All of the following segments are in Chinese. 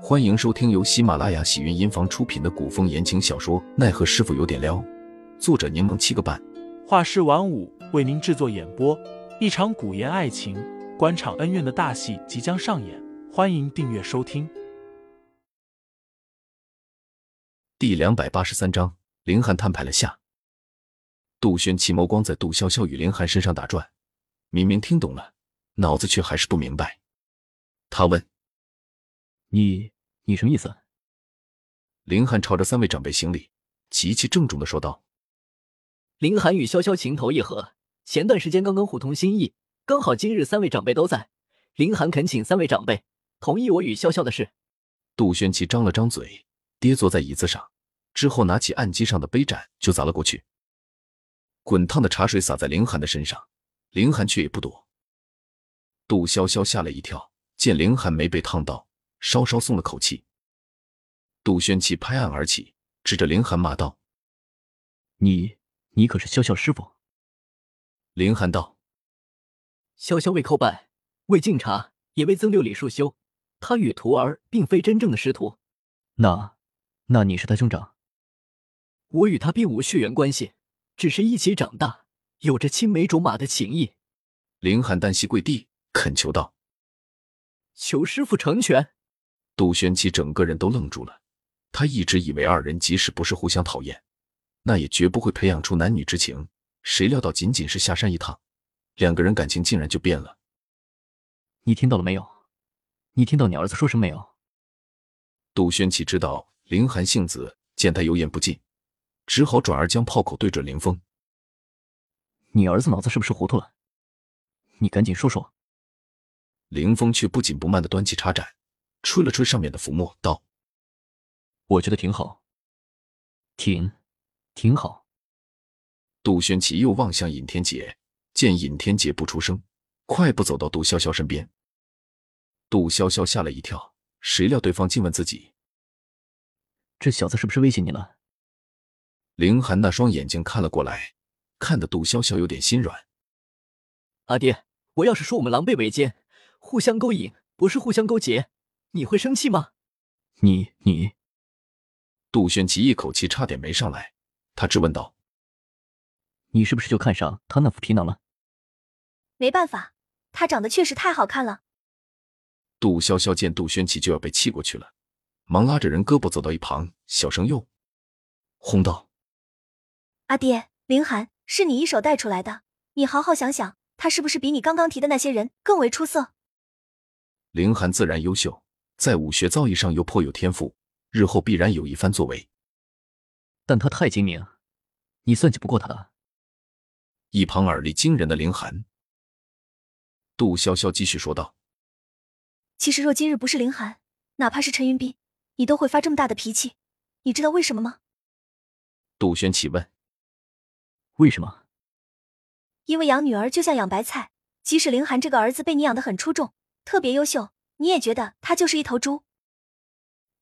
欢迎收听由喜马拉雅喜云音房出品的古风言情小说《奈何师傅有点撩》，作者柠檬七个半，画师晚舞为您制作演播。一场古言爱情、官场恩怨的大戏即将上演，欢迎订阅收听。第两百八十三章，林寒摊牌了下。杜轩齐眸光在杜潇潇与林寒身上打转，明明听懂了，脑子却还是不明白。他问。你你什么意思？林寒朝着三位长辈行礼，极其郑重的说道：“林寒与潇潇情投意合，前段时间刚刚互通心意，刚好今日三位长辈都在，林寒恳请三位长辈同意我与潇潇的事。”杜轩奇张了张嘴，跌坐在椅子上，之后拿起案几上的杯盏就砸了过去，滚烫的茶水洒在林寒的身上，林寒却也不躲。杜潇潇吓了一跳，见林寒没被烫到。稍稍松了口气，杜轩奇拍案而起，指着林寒骂道：“你，你可是潇潇师傅？”林寒道：“潇潇未叩拜，未敬茶，也未增六礼数修。他与徒儿并非真正的师徒。那，那你是他兄长？我与他并无血缘关系，只是一起长大，有着青梅竹马的情谊。”林寒单膝跪地，恳求道：“求师傅成全。”杜玄奇整个人都愣住了，他一直以为二人即使不是互相讨厌，那也绝不会培养出男女之情。谁料到仅仅是下山一趟，两个人感情竟然就变了。你听到了没有？你听到你儿子说什么没有？杜轩奇知道林寒性子，见他油盐不进，只好转而将炮口对准林峰。你儿子脑子是不是糊涂了？你赶紧说说。林峰却不紧不慢的端起茶盏。吹了吹上面的浮沫，道：“我觉得挺好，挺，挺好。”杜轩奇又望向尹天杰，见尹天杰不出声，快步走到杜潇潇身边。杜潇潇吓了一跳，谁料对方竟问自己：“这小子是不是威胁你了？”凌寒那双眼睛看了过来，看得杜潇潇有点心软。阿爹，我要是说我们狼狈为奸，互相勾引，不是互相勾结。你会生气吗？你你，杜轩奇一口气差点没上来，他质问道：“你是不是就看上他那副皮囊了？”没办法，他长得确实太好看了。杜潇潇见杜轩奇就要被气过去了，忙拉着人胳膊走到一旁，小声又哄道：“阿爹，凌寒是你一手带出来的，你好好想想，他是不是比你刚刚提的那些人更为出色？”凌寒自然优秀。在武学造诣上又颇有天赋，日后必然有一番作为。但他太精明，你算计不过他。一旁耳力惊人的凌寒，杜潇潇继续说道：“其实若今日不是凌寒，哪怕是陈云斌，你都会发这么大的脾气。你知道为什么吗？”杜轩奇问：“为什么？”因为养女儿就像养白菜，即使凌寒这个儿子被你养的很出众，特别优秀。你也觉得他就是一头猪？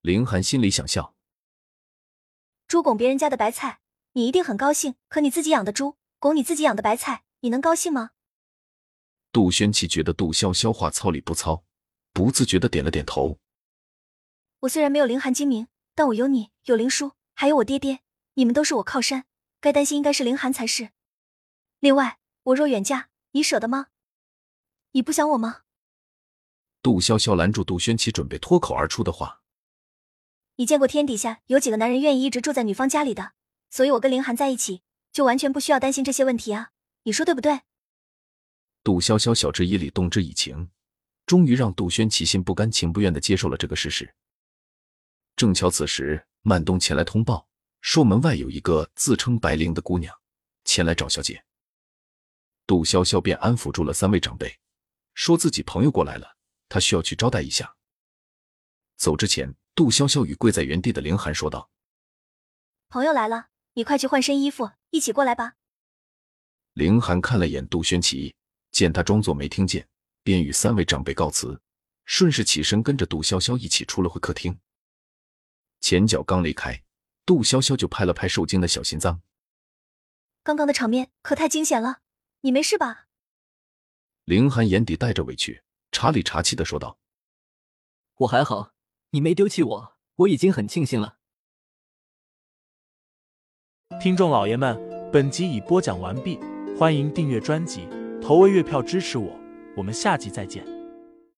林寒心里想笑。猪拱别人家的白菜，你一定很高兴。可你自己养的猪拱你自己养的白菜，你能高兴吗？杜轩奇觉得杜潇潇话糙理不糙，不自觉的点了点头。我虽然没有林寒精明，但我有你，有林叔，还有我爹爹，你们都是我靠山。该担心应该是林寒才是。另外，我若远嫁，你舍得吗？你不想我吗？杜潇潇拦住杜轩奇准备脱口而出的话：“你见过天底下有几个男人愿意一直住在女方家里的？所以我跟凌寒在一起，就完全不需要担心这些问题啊！你说对不对？”杜潇潇晓之以理，动之以情，终于让杜轩奇心不甘情不愿的接受了这个事实。正巧此时，曼东前来通报，说门外有一个自称白灵的姑娘前来找小姐。杜潇潇便安抚住了三位长辈，说自己朋友过来了。他需要去招待一下。走之前，杜潇潇与跪在原地的凌寒说道：“朋友来了，你快去换身衣服，一起过来吧。”凌寒看了眼杜轩奇，见他装作没听见，便与三位长辈告辞，顺势起身跟着杜潇潇一起出了会客厅。前脚刚离开，杜潇潇就拍了拍受惊的小心脏：“刚刚的场面可太惊险了，你没事吧？”凌寒眼底带着委屈。茶里茶气的说道：“我还好，你没丢弃我，我已经很庆幸了。听众老爷们，本集已播讲完毕，欢迎订阅专辑，投喂月票支持我，我们下集再见。